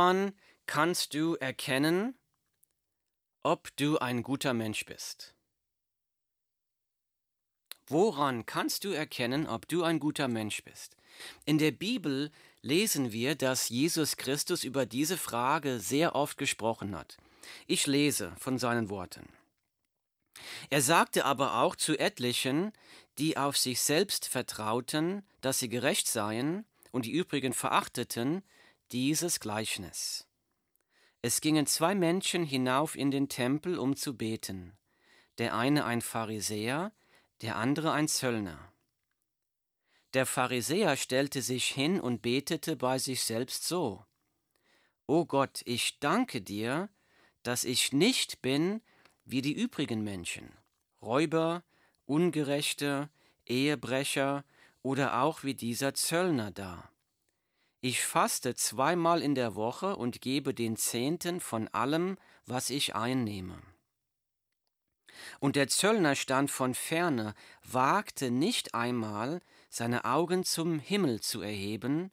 Woran kannst du erkennen, ob du ein guter Mensch bist? Woran kannst du erkennen, ob du ein guter Mensch bist? In der Bibel lesen wir, dass Jesus Christus über diese Frage sehr oft gesprochen hat. Ich lese von seinen Worten. Er sagte aber auch zu etlichen, die auf sich selbst vertrauten, dass sie gerecht seien, und die übrigen verachteten, dieses Gleichnis. Es gingen zwei Menschen hinauf in den Tempel, um zu beten, der eine ein Pharisäer, der andere ein Zöllner. Der Pharisäer stellte sich hin und betete bei sich selbst so O Gott, ich danke dir, dass ich nicht bin wie die übrigen Menschen, Räuber, Ungerechte, Ehebrecher oder auch wie dieser Zöllner da. Ich faste zweimal in der Woche und gebe den Zehnten von allem, was ich einnehme. Und der Zöllner stand von ferne, wagte nicht einmal, seine Augen zum Himmel zu erheben,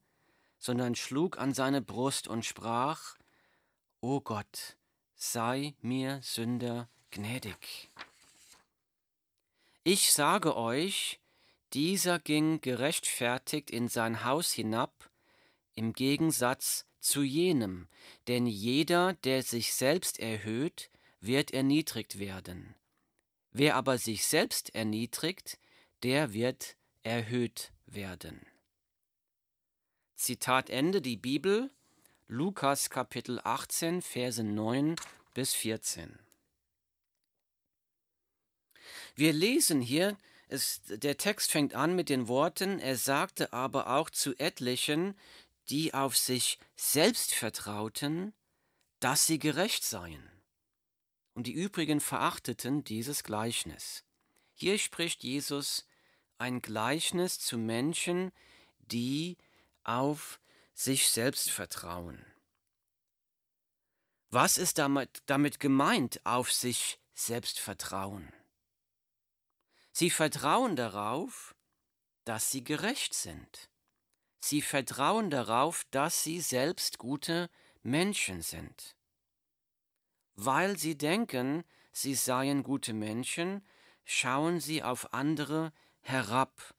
sondern schlug an seine Brust und sprach, O Gott, sei mir Sünder gnädig. Ich sage euch, dieser ging gerechtfertigt in sein Haus hinab, im Gegensatz zu jenem, denn jeder, der sich selbst erhöht, wird erniedrigt werden. Wer aber sich selbst erniedrigt, der wird erhöht werden. Zitat Ende die Bibel, Lukas Kapitel 18, Verse 9 bis 14. Wir lesen hier, es, der Text fängt an mit den Worten, er sagte aber auch zu etlichen, die auf sich selbst vertrauten, dass sie gerecht seien und die übrigen verachteten dieses Gleichnis. Hier spricht Jesus ein Gleichnis zu Menschen, die auf sich selbst vertrauen. Was ist damit, damit gemeint, auf sich selbst vertrauen? Sie vertrauen darauf, dass sie gerecht sind. Sie vertrauen darauf, dass sie selbst gute Menschen sind weil sie denken, sie seien gute Menschen, schauen sie auf andere herab,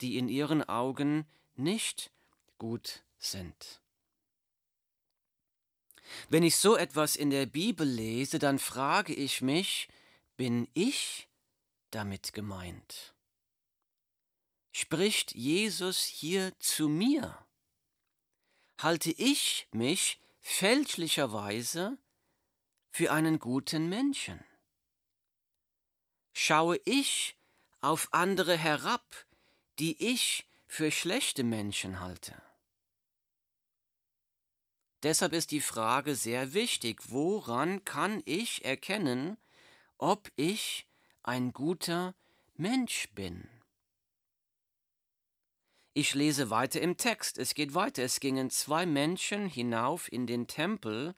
die in ihren Augen nicht gut sind. Wenn ich so etwas in der Bibel lese, dann frage ich mich, bin ich damit gemeint? Spricht Jesus hier zu mir? Halte ich mich fälschlicherweise für einen guten Menschen? Schaue ich auf andere herab, die ich für schlechte Menschen halte? Deshalb ist die Frage sehr wichtig, woran kann ich erkennen, ob ich ein guter Mensch bin? Ich lese weiter im Text. Es geht weiter. Es gingen zwei Menschen hinauf in den Tempel,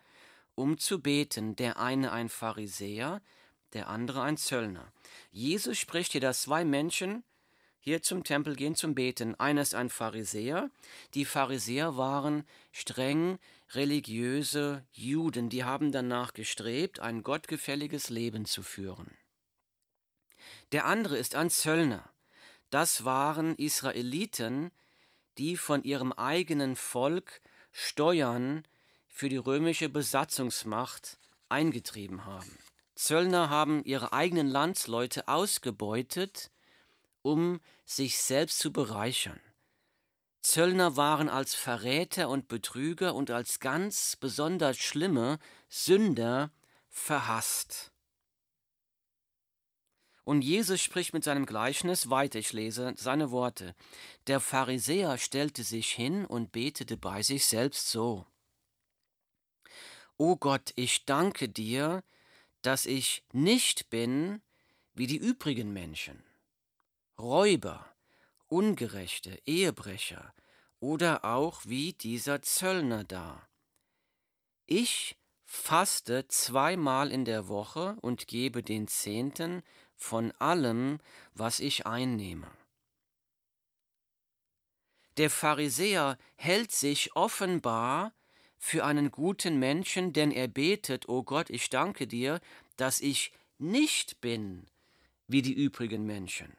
um zu beten, der eine ein Pharisäer, der andere ein Zöllner. Jesus spricht hier, dass zwei Menschen hier zum Tempel gehen zum Beten. Einer ist ein Pharisäer. Die Pharisäer waren streng religiöse Juden, die haben danach gestrebt, ein gottgefälliges Leben zu führen. Der andere ist ein Zöllner. Das waren Israeliten, die von ihrem eigenen Volk Steuern für die römische Besatzungsmacht eingetrieben haben. Zöllner haben ihre eigenen Landsleute ausgebeutet, um sich selbst zu bereichern. Zöllner waren als Verräter und Betrüger und als ganz besonders schlimme Sünder verhasst. Und Jesus spricht mit seinem Gleichnis weiter, ich lese seine Worte. Der Pharisäer stellte sich hin und betete bei sich selbst so. O Gott, ich danke dir, dass ich nicht bin wie die übrigen Menschen, Räuber, Ungerechte, Ehebrecher oder auch wie dieser Zöllner da. Ich faste zweimal in der Woche und gebe den Zehnten von allem, was ich einnehme. Der Pharisäer hält sich offenbar für einen guten Menschen, denn er betet, O Gott, ich danke dir, dass ich nicht bin wie die übrigen Menschen.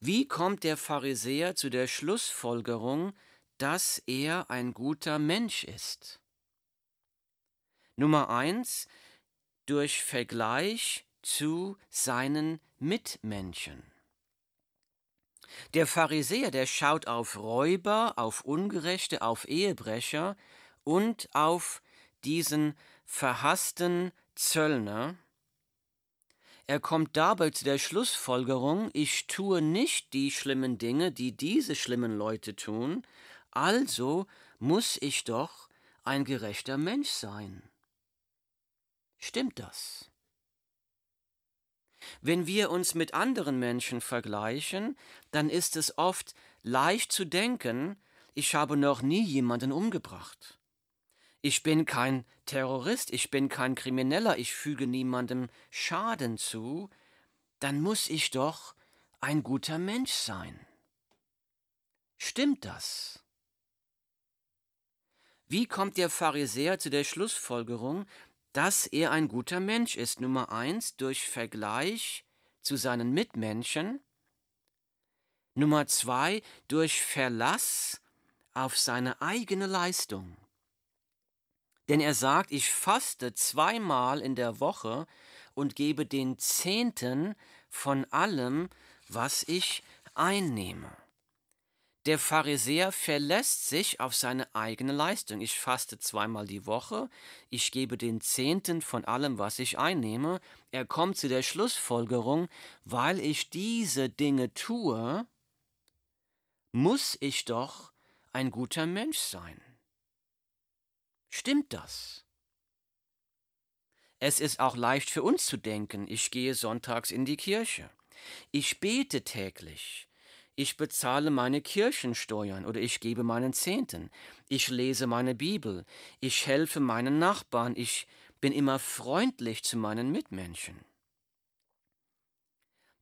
Wie kommt der Pharisäer zu der Schlussfolgerung, dass er ein guter Mensch ist? Nummer eins, durch Vergleich zu seinen Mitmenschen. Der Pharisäer, der schaut auf Räuber, auf Ungerechte, auf Ehebrecher und auf diesen verhassten Zöllner. Er kommt dabei zu der Schlussfolgerung, ich tue nicht die schlimmen Dinge, die diese schlimmen Leute tun, also muss ich doch ein gerechter Mensch sein. Stimmt das? Wenn wir uns mit anderen Menschen vergleichen, dann ist es oft leicht zu denken, ich habe noch nie jemanden umgebracht. Ich bin kein Terrorist, ich bin kein Krimineller, ich füge niemandem Schaden zu, dann muss ich doch ein guter Mensch sein. Stimmt das? Wie kommt der Pharisäer zu der Schlussfolgerung, dass er ein guter Mensch ist. Nummer eins, durch Vergleich zu seinen Mitmenschen. Nummer zwei, durch Verlass auf seine eigene Leistung. Denn er sagt, ich faste zweimal in der Woche und gebe den Zehnten von allem, was ich einnehme. Der Pharisäer verlässt sich auf seine eigene Leistung. Ich faste zweimal die Woche, ich gebe den Zehnten von allem, was ich einnehme. Er kommt zu der Schlussfolgerung, weil ich diese Dinge tue, muss ich doch ein guter Mensch sein. Stimmt das? Es ist auch leicht für uns zu denken, ich gehe sonntags in die Kirche. Ich bete täglich ich bezahle meine Kirchensteuern oder ich gebe meinen Zehnten, ich lese meine Bibel, ich helfe meinen Nachbarn, ich bin immer freundlich zu meinen Mitmenschen.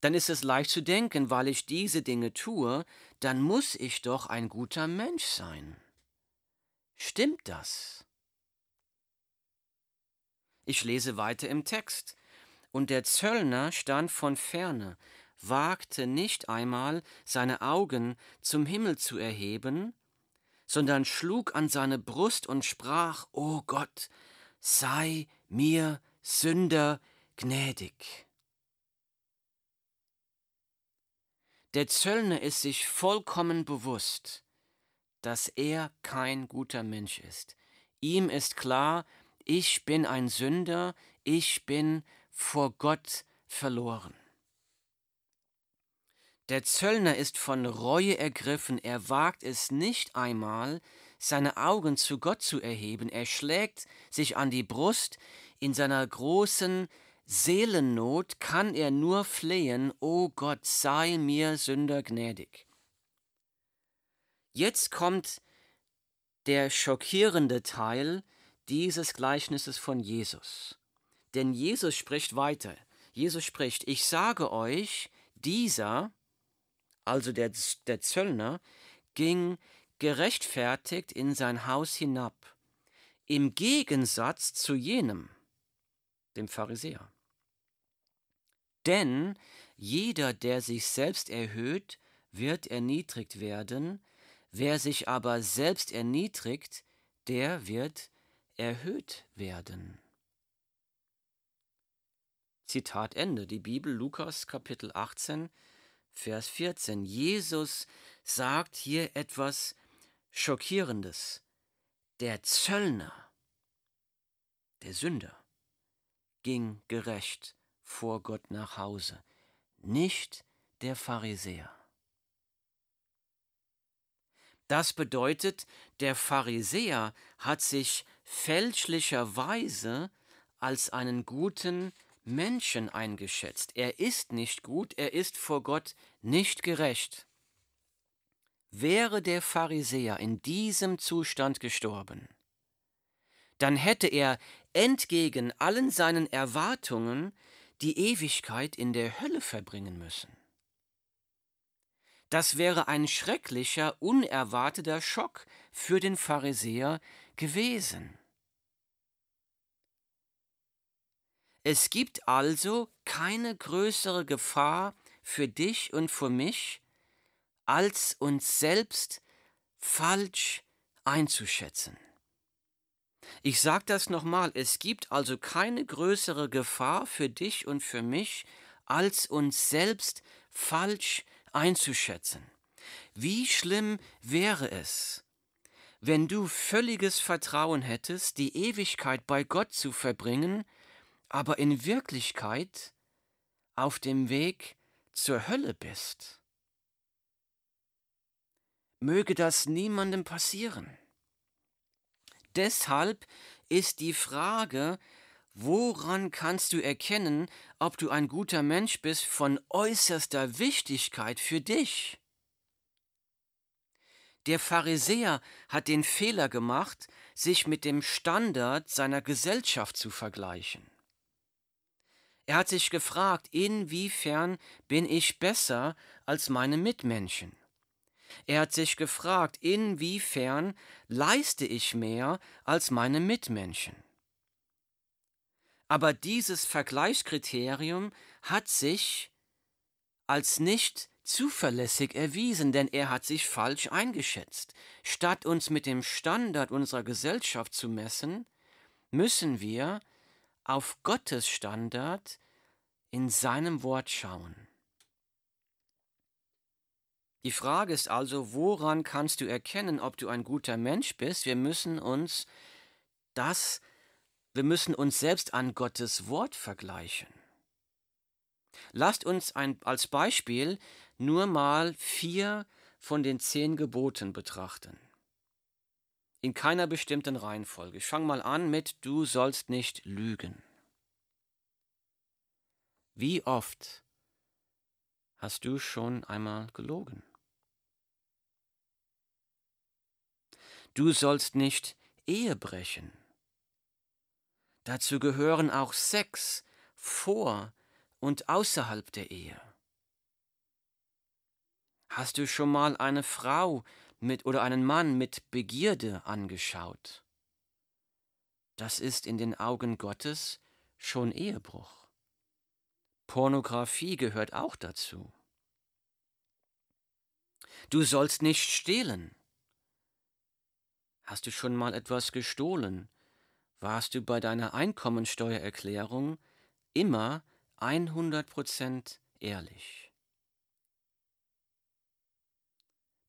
Dann ist es leicht zu denken, weil ich diese Dinge tue, dann muss ich doch ein guter Mensch sein. Stimmt das? Ich lese weiter im Text. Und der Zöllner stand von ferne, wagte nicht einmal seine Augen zum Himmel zu erheben, sondern schlug an seine Brust und sprach, O Gott, sei mir Sünder gnädig. Der Zöllner ist sich vollkommen bewusst, dass er kein guter Mensch ist. Ihm ist klar, ich bin ein Sünder, ich bin vor Gott verloren. Der Zöllner ist von Reue ergriffen, er wagt es nicht einmal, seine Augen zu Gott zu erheben, er schlägt sich an die Brust, in seiner großen Seelennot kann er nur flehen, O Gott, sei mir Sünder gnädig. Jetzt kommt der schockierende Teil dieses Gleichnisses von Jesus. Denn Jesus spricht weiter. Jesus spricht, ich sage euch, dieser, also der, der Zöllner, ging gerechtfertigt in sein Haus hinab, im Gegensatz zu jenem, dem Pharisäer. Denn jeder, der sich selbst erhöht, wird erniedrigt werden, wer sich aber selbst erniedrigt, der wird erhöht werden. Zitat Ende. Die Bibel Lukas Kapitel 18, Vers 14. Jesus sagt hier etwas Schockierendes. Der Zöllner, der Sünder, ging gerecht vor Gott nach Hause, nicht der Pharisäer. Das bedeutet, der Pharisäer hat sich fälschlicherweise als einen guten Menschen eingeschätzt. Er ist nicht gut, er ist vor Gott nicht gerecht. Wäre der Pharisäer in diesem Zustand gestorben, dann hätte er entgegen allen seinen Erwartungen die Ewigkeit in der Hölle verbringen müssen. Das wäre ein schrecklicher, unerwarteter Schock für den Pharisäer gewesen. Es gibt also keine größere Gefahr für dich und für mich, als uns selbst falsch einzuschätzen. Ich sage das nochmal, es gibt also keine größere Gefahr für dich und für mich, als uns selbst falsch einzuschätzen. Wie schlimm wäre es, wenn du völliges Vertrauen hättest, die Ewigkeit bei Gott zu verbringen, aber in Wirklichkeit auf dem Weg zur Hölle bist. Möge das niemandem passieren. Deshalb ist die Frage, woran kannst du erkennen, ob du ein guter Mensch bist, von äußerster Wichtigkeit für dich. Der Pharisäer hat den Fehler gemacht, sich mit dem Standard seiner Gesellschaft zu vergleichen. Er hat sich gefragt, inwiefern bin ich besser als meine Mitmenschen? Er hat sich gefragt, inwiefern leiste ich mehr als meine Mitmenschen? Aber dieses Vergleichskriterium hat sich als nicht zuverlässig erwiesen, denn er hat sich falsch eingeschätzt. Statt uns mit dem Standard unserer Gesellschaft zu messen, müssen wir auf Gottes Standard in seinem Wort schauen. Die Frage ist also, woran kannst du erkennen, ob du ein guter Mensch bist? Wir müssen uns das, wir müssen uns selbst an Gottes Wort vergleichen. Lasst uns ein, als Beispiel nur mal vier von den zehn Geboten betrachten. In keiner bestimmten Reihenfolge. Ich fange mal an mit Du sollst nicht lügen. Wie oft hast du schon einmal gelogen? Du sollst nicht Ehe brechen. Dazu gehören auch Sex vor und außerhalb der Ehe. Hast du schon mal eine Frau mit oder einen Mann mit Begierde angeschaut? Das ist in den Augen Gottes schon Ehebruch. Pornografie gehört auch dazu. Du sollst nicht stehlen. Hast du schon mal etwas gestohlen? Warst du bei deiner Einkommensteuererklärung immer 100% ehrlich?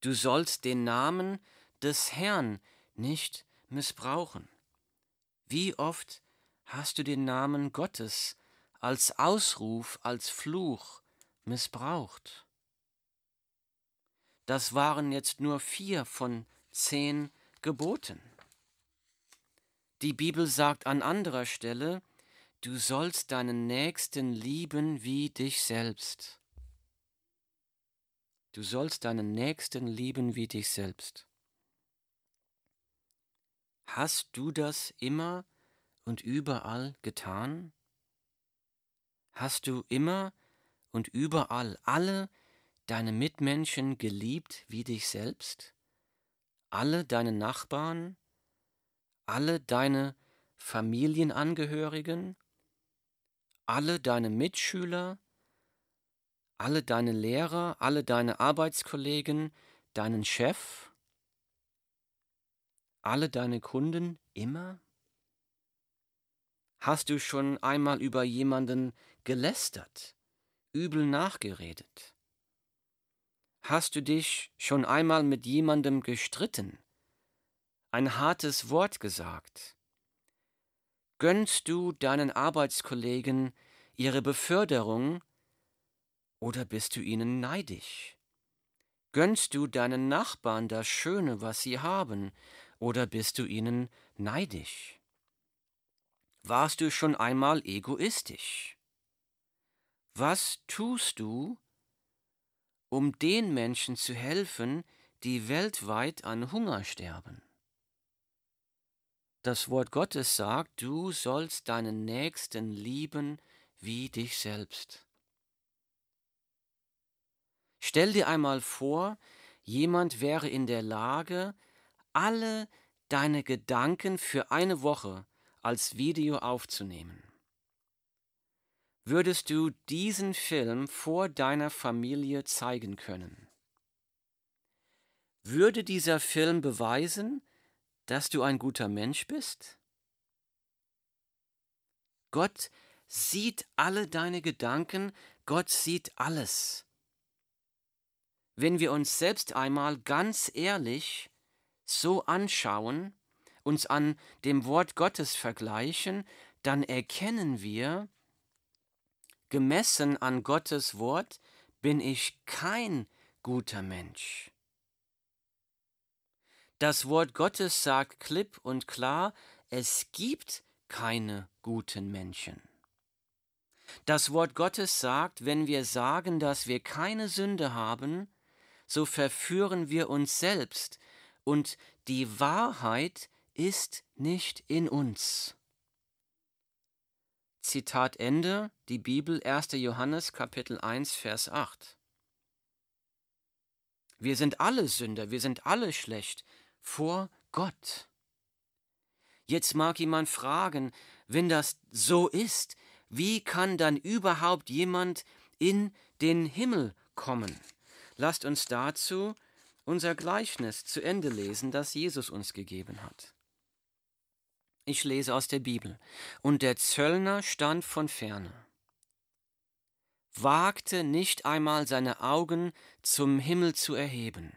Du sollst den Namen des Herrn nicht missbrauchen. Wie oft hast du den Namen Gottes als Ausruf, als Fluch missbraucht? Das waren jetzt nur vier von zehn geboten. Die Bibel sagt an anderer Stelle, du sollst deinen Nächsten lieben wie dich selbst. Du sollst deinen Nächsten lieben wie dich selbst. Hast du das immer und überall getan? Hast du immer und überall alle deine Mitmenschen geliebt wie dich selbst? alle deine Nachbarn, alle deine Familienangehörigen, alle deine Mitschüler, alle deine Lehrer, alle deine Arbeitskollegen, deinen Chef, alle deine Kunden immer? Hast du schon einmal über jemanden gelästert, übel nachgeredet? Hast du dich schon einmal mit jemandem gestritten, ein hartes Wort gesagt? Gönnst du deinen Arbeitskollegen ihre Beförderung oder bist du ihnen neidisch? Gönnst du deinen Nachbarn das Schöne, was sie haben, oder bist du ihnen neidisch? Warst du schon einmal egoistisch? Was tust du, um den Menschen zu helfen, die weltweit an Hunger sterben. Das Wort Gottes sagt, du sollst deinen Nächsten lieben wie dich selbst. Stell dir einmal vor, jemand wäre in der Lage, alle deine Gedanken für eine Woche als Video aufzunehmen. Würdest du diesen Film vor deiner Familie zeigen können? Würde dieser Film beweisen, dass du ein guter Mensch bist? Gott sieht alle deine Gedanken, Gott sieht alles. Wenn wir uns selbst einmal ganz ehrlich so anschauen, uns an dem Wort Gottes vergleichen, dann erkennen wir, gemessen an Gottes Wort bin ich kein guter Mensch. Das Wort Gottes sagt klipp und klar, es gibt keine guten Menschen. Das Wort Gottes sagt, wenn wir sagen, dass wir keine Sünde haben, so verführen wir uns selbst, und die Wahrheit ist nicht in uns. Zitat Ende, die Bibel 1. Johannes Kapitel 1 Vers 8. Wir sind alle Sünder, wir sind alle schlecht vor Gott. Jetzt mag jemand fragen, wenn das so ist, wie kann dann überhaupt jemand in den Himmel kommen? Lasst uns dazu unser Gleichnis zu Ende lesen, das Jesus uns gegeben hat. Ich lese aus der Bibel. Und der Zöllner stand von ferne, wagte nicht einmal seine Augen zum Himmel zu erheben,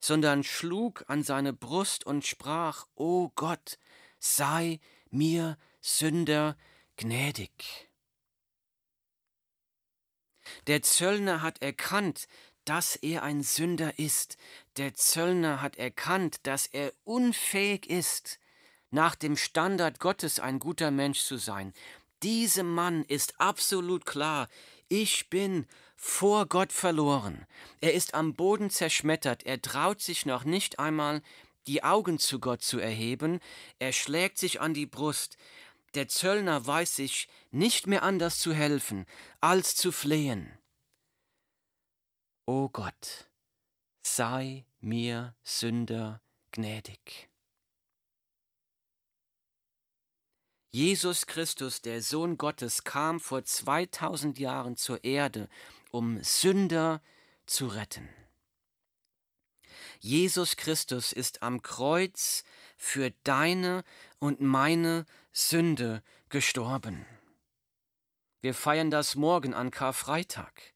sondern schlug an seine Brust und sprach, O Gott, sei mir Sünder gnädig. Der Zöllner hat erkannt, dass er ein Sünder ist. Der Zöllner hat erkannt, dass er unfähig ist, nach dem Standard Gottes ein guter Mensch zu sein. Diesem Mann ist absolut klar, ich bin vor Gott verloren. Er ist am Boden zerschmettert, er traut sich noch nicht einmal, die Augen zu Gott zu erheben, er schlägt sich an die Brust. Der Zöllner weiß sich nicht mehr anders zu helfen, als zu flehen. O Gott, sei mir Sünder gnädig. Jesus Christus, der Sohn Gottes, kam vor 2000 Jahren zur Erde, um Sünder zu retten. Jesus Christus ist am Kreuz für deine und meine Sünde gestorben. Wir feiern das morgen an Karfreitag.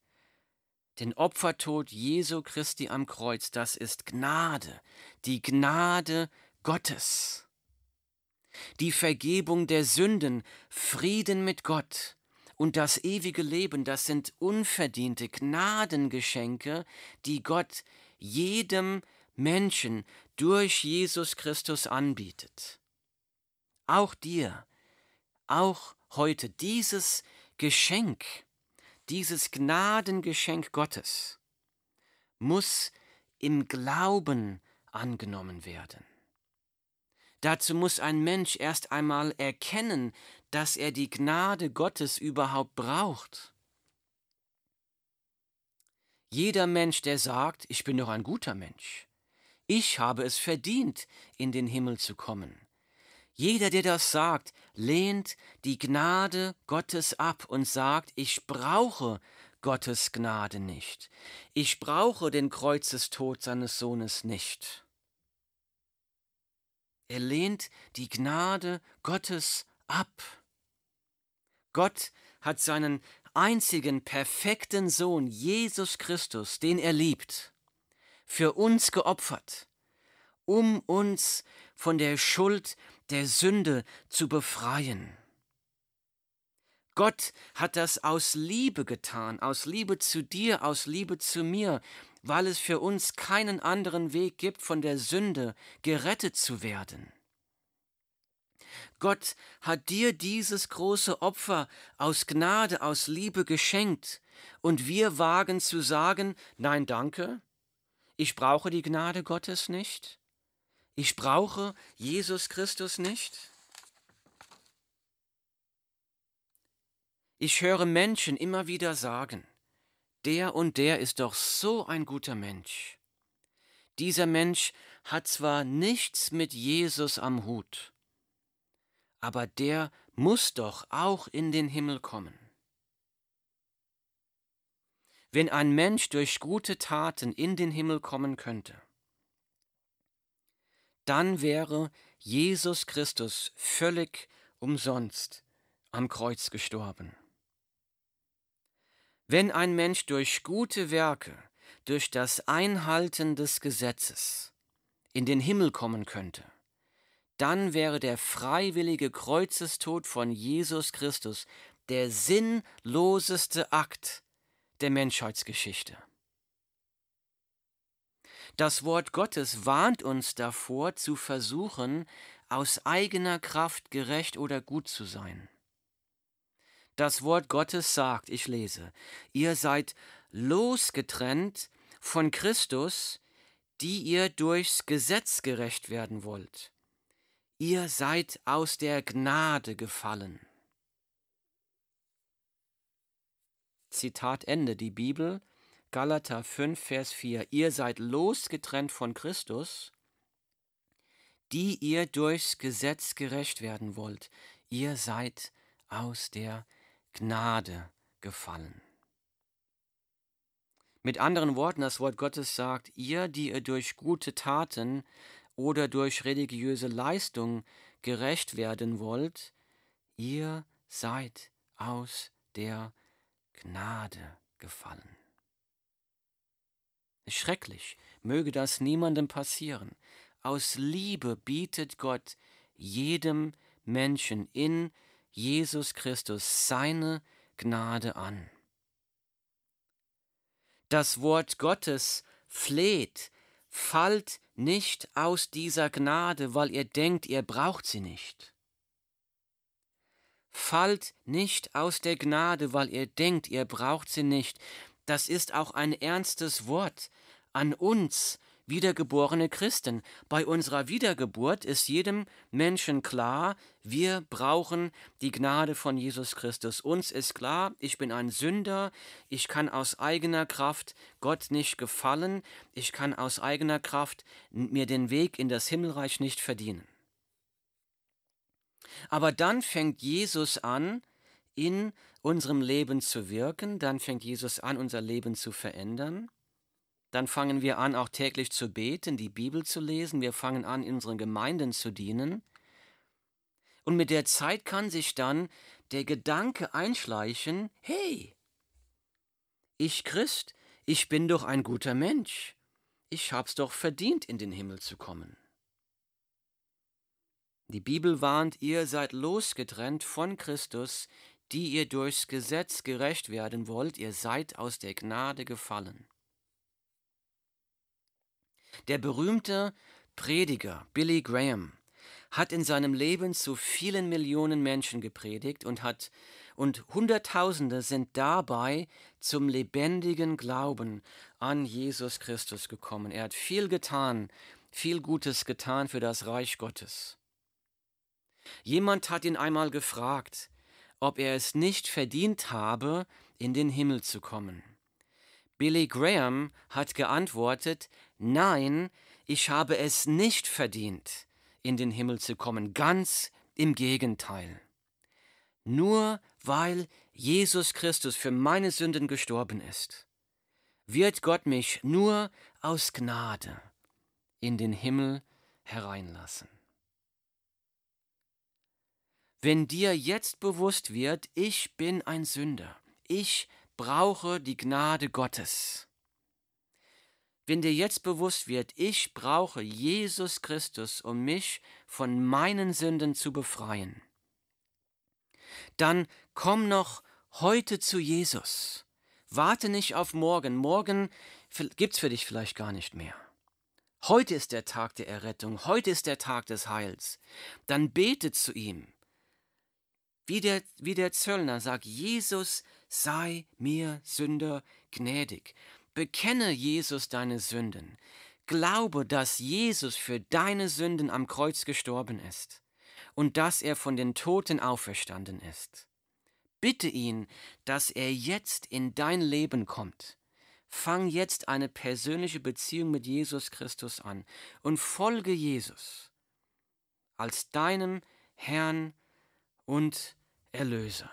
Den Opfertod Jesu Christi am Kreuz, das ist Gnade, die Gnade Gottes. Die Vergebung der Sünden, Frieden mit Gott und das ewige Leben, das sind unverdiente Gnadengeschenke, die Gott jedem Menschen durch Jesus Christus anbietet. Auch dir, auch heute dieses Geschenk dieses Gnadengeschenk Gottes muss im Glauben angenommen werden. Dazu muss ein Mensch erst einmal erkennen, dass er die Gnade Gottes überhaupt braucht. Jeder Mensch, der sagt, ich bin doch ein guter Mensch, ich habe es verdient, in den Himmel zu kommen, jeder, der das sagt, lehnt die Gnade Gottes ab und sagt, ich brauche Gottes Gnade nicht. Ich brauche den Kreuzestod seines Sohnes nicht. Er lehnt die Gnade Gottes ab. Gott hat seinen einzigen perfekten Sohn, Jesus Christus, den er liebt, für uns geopfert, um uns von der Schuld der Sünde zu befreien. Gott hat das aus Liebe getan, aus Liebe zu dir, aus Liebe zu mir, weil es für uns keinen anderen Weg gibt, von der Sünde gerettet zu werden. Gott hat dir dieses große Opfer aus Gnade, aus Liebe geschenkt, und wir wagen zu sagen, nein danke, ich brauche die Gnade Gottes nicht, ich brauche Jesus Christus nicht? Ich höre Menschen immer wieder sagen, der und der ist doch so ein guter Mensch. Dieser Mensch hat zwar nichts mit Jesus am Hut, aber der muss doch auch in den Himmel kommen. Wenn ein Mensch durch gute Taten in den Himmel kommen könnte, dann wäre Jesus Christus völlig umsonst am Kreuz gestorben. Wenn ein Mensch durch gute Werke, durch das Einhalten des Gesetzes in den Himmel kommen könnte, dann wäre der freiwillige Kreuzestod von Jesus Christus der sinnloseste Akt der Menschheitsgeschichte. Das Wort Gottes warnt uns davor, zu versuchen, aus eigener Kraft gerecht oder gut zu sein. Das Wort Gottes sagt, ich lese, ihr seid losgetrennt von Christus, die ihr durchs Gesetz gerecht werden wollt. Ihr seid aus der Gnade gefallen. Zitat Ende, die Bibel, Galater 5, Vers 4. Ihr seid losgetrennt von Christus, die ihr durchs Gesetz gerecht werden wollt. Ihr seid aus der Gnade gefallen. Mit anderen Worten, das Wort Gottes sagt, ihr, die ihr durch gute Taten oder durch religiöse Leistung gerecht werden wollt, ihr seid aus der Gnade gefallen. Schrecklich, möge das niemandem passieren. Aus Liebe bietet Gott jedem Menschen in Jesus Christus seine Gnade an. Das Wort Gottes fleht, fallt nicht aus dieser Gnade, weil ihr denkt, ihr braucht sie nicht. Fallt nicht aus der Gnade, weil ihr denkt, ihr braucht sie nicht. Das ist auch ein ernstes Wort an uns, wiedergeborene Christen. Bei unserer Wiedergeburt ist jedem Menschen klar, wir brauchen die Gnade von Jesus Christus. Uns ist klar, ich bin ein Sünder, ich kann aus eigener Kraft Gott nicht gefallen, ich kann aus eigener Kraft mir den Weg in das Himmelreich nicht verdienen. Aber dann fängt Jesus an, in unserem Leben zu wirken, dann fängt Jesus an, unser Leben zu verändern. Dann fangen wir an, auch täglich zu beten, die Bibel zu lesen. Wir fangen an, in unseren Gemeinden zu dienen. Und mit der Zeit kann sich dann der Gedanke einschleichen, hey, ich Christ, ich bin doch ein guter Mensch. Ich hab's doch verdient, in den Himmel zu kommen. Die Bibel warnt, ihr seid losgetrennt von Christus, die ihr durchs Gesetz gerecht werden wollt, ihr seid aus der Gnade gefallen. Der berühmte Prediger Billy Graham hat in seinem Leben zu vielen Millionen Menschen gepredigt und hat und Hunderttausende sind dabei zum lebendigen Glauben an Jesus Christus gekommen. Er hat viel getan, viel Gutes getan für das Reich Gottes. Jemand hat ihn einmal gefragt, ob er es nicht verdient habe, in den Himmel zu kommen. Billy Graham hat geantwortet, Nein, ich habe es nicht verdient, in den Himmel zu kommen, ganz im Gegenteil. Nur weil Jesus Christus für meine Sünden gestorben ist, wird Gott mich nur aus Gnade in den Himmel hereinlassen. Wenn dir jetzt bewusst wird, ich bin ein Sünder, ich brauche die Gnade Gottes, wenn dir jetzt bewusst wird, ich brauche Jesus Christus, um mich von meinen Sünden zu befreien, dann komm noch heute zu Jesus. Warte nicht auf morgen. Morgen gibt's für dich vielleicht gar nicht mehr. Heute ist der Tag der Errettung, heute ist der Tag des Heils. Dann bete zu ihm. Wie der, wie der Zöllner sagt, Jesus sei mir Sünder gnädig. Bekenne Jesus deine Sünden. Glaube, dass Jesus für deine Sünden am Kreuz gestorben ist und dass er von den Toten auferstanden ist. Bitte ihn, dass er jetzt in dein Leben kommt. Fang jetzt eine persönliche Beziehung mit Jesus Christus an und folge Jesus als deinem Herrn und Erlöser.